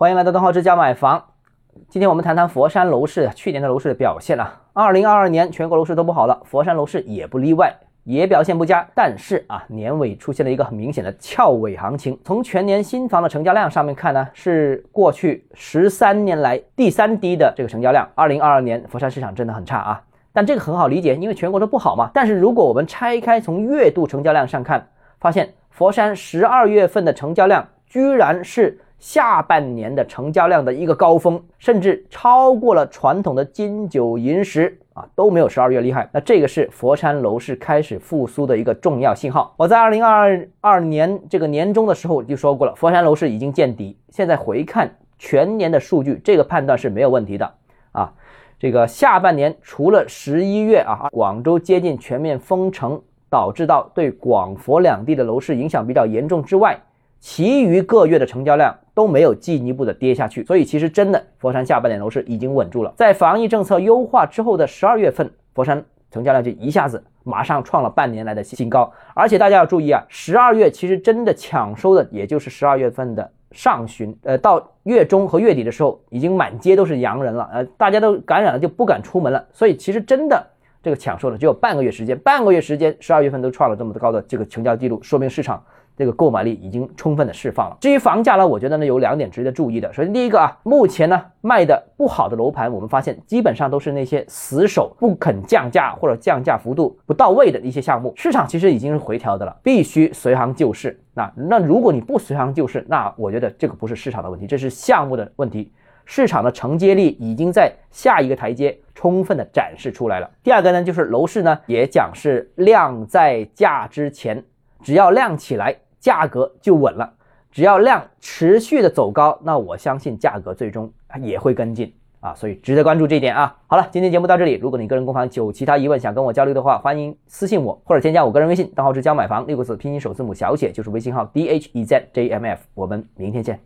欢迎来到东浩之家买房。今天我们谈谈佛山楼市去年的楼市的表现啊。二零二二年全国楼市都不好了，佛山楼市也不例外，也表现不佳。但是啊，年尾出现了一个很明显的翘尾行情。从全年新房的成交量上面看呢，是过去十三年来第三低的这个成交量。二零二二年佛山市场真的很差啊。但这个很好理解，因为全国都不好嘛。但是如果我们拆开从月度成交量上看，发现佛山十二月份的成交量居然是下半年的成交量的一个高峰，甚至超过了传统的金九银十啊，都没有十二月厉害。那这个是佛山楼市开始复苏的一个重要信号。我在二零二二年这个年中的时候就说过了，佛山楼市已经见底。现在回看全年的数据，这个判断是没有问题的啊。这个下半年除了十一月啊，广州接近全面封城，导致到对广佛两地的楼市影响比较严重之外，其余各月的成交量都没有进一步的跌下去。所以其实真的佛山下半年楼市已经稳住了。在防疫政策优化之后的十二月份，佛山成交量就一下子马上创了半年来的新高。而且大家要注意啊，十二月其实真的抢收的也就是十二月份的。上旬，呃，到月中和月底的时候，已经满街都是洋人了，呃，大家都感染了就不敢出门了，所以其实真的这个抢售的只有半个月时间，半个月时间，十二月份都创了这么高的这个成交记录，说明市场。这个购买力已经充分的释放了。至于房价呢，我觉得呢有两点值得注意的。首先，第一个啊，目前呢卖的不好的楼盘，我们发现基本上都是那些死守不肯降价或者降价幅度不到位的一些项目。市场其实已经是回调的了，必须随行就市。那那如果你不随行就市，那我觉得这个不是市场的问题，这是项目的问题。市场的承接力已经在下一个台阶充分的展示出来了。第二个呢，就是楼市呢也讲是量在价之前，只要量起来。价格就稳了，只要量持续的走高，那我相信价格最终也会跟进啊，所以值得关注这一点啊。好了，今天节目到这里，如果你个人购房有其他疑问想跟我交流的话，欢迎私信我或者添加我个人微信，账号是教买房六个字拼音首字母小写就是微信号 d h e z j m f，我们明天见。